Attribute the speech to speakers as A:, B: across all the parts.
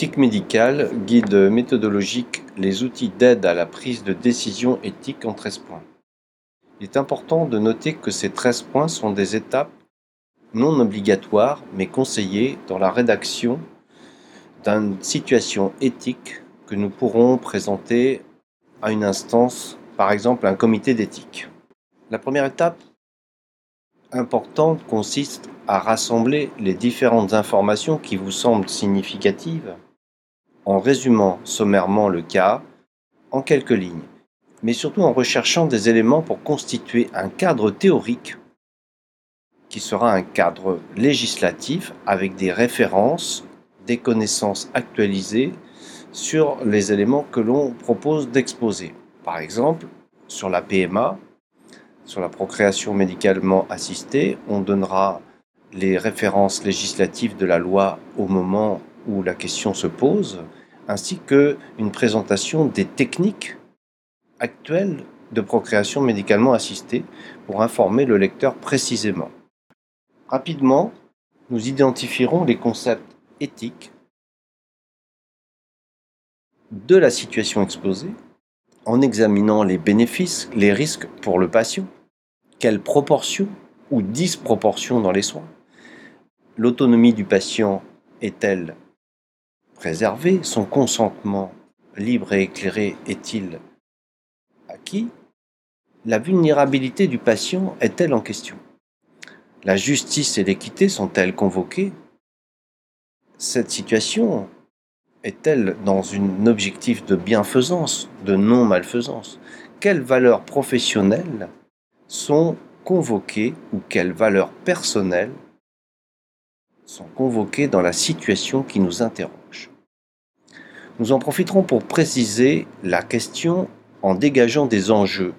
A: Éthique médicale, guide méthodologique, les outils d'aide à la prise de décision éthique en 13 points. Il est important de noter que ces 13 points sont des étapes non obligatoires mais conseillées dans la rédaction d'une situation éthique que nous pourrons présenter à une instance, par exemple un comité d'éthique. La première étape importante consiste à rassembler les différentes informations qui vous semblent significatives en résumant sommairement le cas en quelques lignes, mais surtout en recherchant des éléments pour constituer un cadre théorique qui sera un cadre législatif avec des références, des connaissances actualisées sur les éléments que l'on propose d'exposer. Par exemple, sur la PMA, sur la procréation médicalement assistée, on donnera les références législatives de la loi au moment où la question se pose, ainsi que une présentation des techniques actuelles de procréation médicalement assistée pour informer le lecteur précisément. Rapidement, nous identifierons les concepts éthiques de la situation exposée en examinant les bénéfices, les risques pour le patient, quelle proportion ou disproportion dans les soins, L'autonomie du patient est-elle préservée Son consentement libre et éclairé est-il acquis? La vulnérabilité du patient est-elle en question? La justice et l'équité sont-elles convoquées? Cette situation est-elle dans un objectif de bienfaisance, de non-malfaisance? Quelles valeurs professionnelles sont convoquées ou quelles valeurs personnelles sont convoqués dans la situation qui nous interroge. Nous en profiterons pour préciser la question en dégageant des enjeux,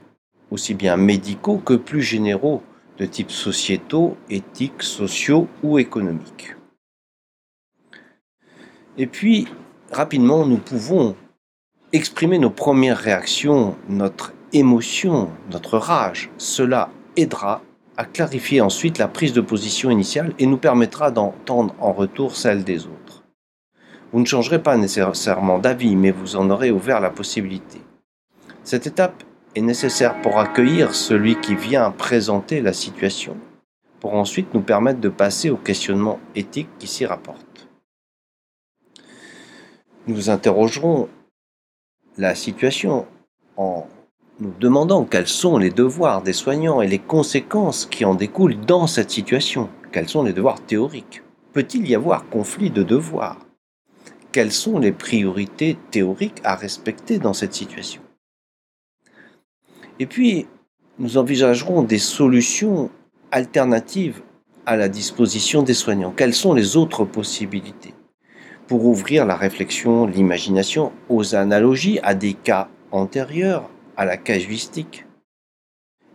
A: aussi bien médicaux que plus généraux, de type sociétaux, éthiques, sociaux ou économiques. Et puis, rapidement, nous pouvons exprimer nos premières réactions, notre émotion, notre rage. Cela aidera à clarifier ensuite la prise de position initiale et nous permettra d'entendre en retour celle des autres. Vous ne changerez pas nécessairement d'avis, mais vous en aurez ouvert la possibilité. Cette étape est nécessaire pour accueillir celui qui vient présenter la situation, pour ensuite nous permettre de passer au questionnement éthique qui s'y rapporte. Nous interrogerons la situation en nous demandant quels sont les devoirs des soignants et les conséquences qui en découlent dans cette situation. Quels sont les devoirs théoriques? Peut-il y avoir conflit de devoirs? Quelles sont les priorités théoriques à respecter dans cette situation? Et puis, nous envisagerons des solutions alternatives à la disposition des soignants. Quelles sont les autres possibilités? Pour ouvrir la réflexion, l'imagination aux analogies à des cas antérieurs à la casuistique.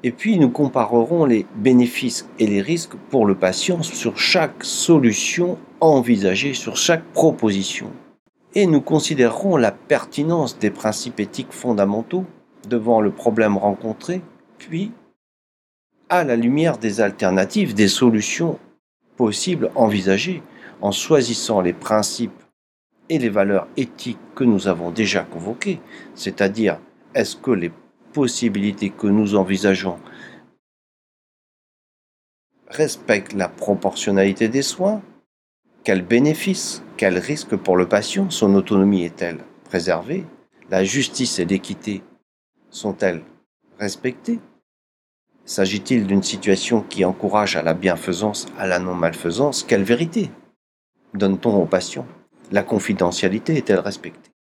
A: Et puis nous comparerons les bénéfices et les risques pour le patient sur chaque solution envisagée, sur chaque proposition. Et nous considérerons la pertinence des principes éthiques fondamentaux devant le problème rencontré, puis à la lumière des alternatives, des solutions possibles envisagées, en choisissant les principes et les valeurs éthiques que nous avons déjà convoquées, c'est-à-dire est-ce que les possibilités que nous envisageons respectent la proportionnalité des soins? Quels bénéfices, quels risques pour le patient? Son autonomie est-elle préservée? La justice et l'équité sont-elles respectées? S'agit-il d'une situation qui encourage à la bienfaisance, à la non-malfaisance? Quelle vérité donne-t-on aux patients La confidentialité est-elle respectée?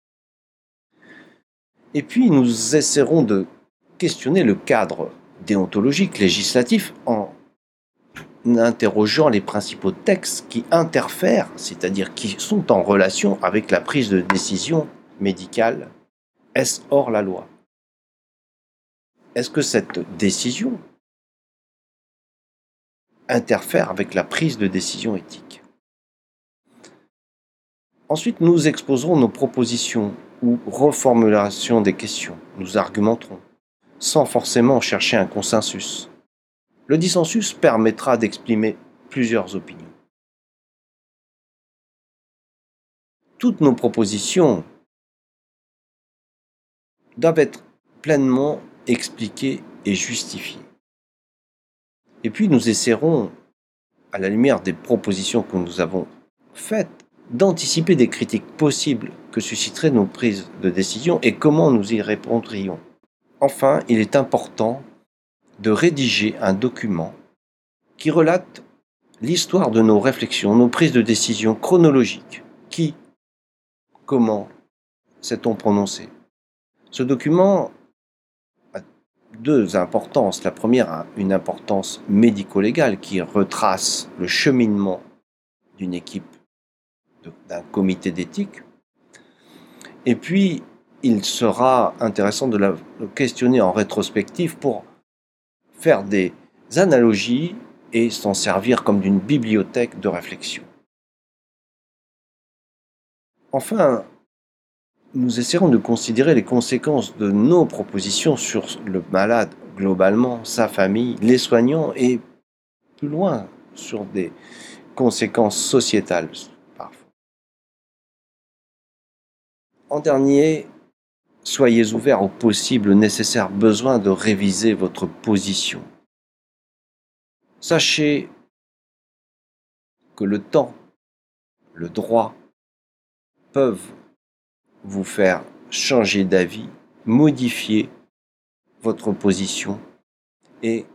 A: Et puis nous essaierons de questionner le cadre déontologique législatif en interrogeant les principaux textes qui interfèrent, c'est-à-dire qui sont en relation avec la prise de décision médicale. Est-ce hors la loi? Est-ce que cette décision interfère avec la prise de décision éthique? Ensuite, nous exposerons nos propositions ou reformulation des questions. Nous argumenterons, sans forcément chercher un consensus. Le dissensus permettra d'exprimer plusieurs opinions. toutes nos propositions doivent être pleinement expliquées et justifiées. Et puis nous essaierons, à la lumière des propositions que nous avons faites, d'anticiper des critiques possibles que susciteraient nos prises de décision et comment nous y répondrions. Enfin, il est important de rédiger un document qui relate l'histoire de nos réflexions, nos prises de décision chronologiques. Qui, comment s'est-on prononcé? Ce document a deux importances. La première a une importance médico-légale qui retrace le cheminement d'une équipe, d'un comité d'éthique. Et puis, il sera intéressant de la questionner en rétrospective pour faire des analogies et s'en servir comme d'une bibliothèque de réflexion. Enfin, nous essaierons de considérer les conséquences de nos propositions sur le malade globalement, sa famille, les soignants et plus loin sur des conséquences sociétales En dernier, soyez ouverts aux possibles nécessaires besoins de réviser votre position Sachez que le temps, le droit peuvent vous faire changer d'avis, modifier votre position et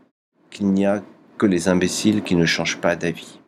A: qu'il n'y a que les imbéciles qui ne changent pas d'avis.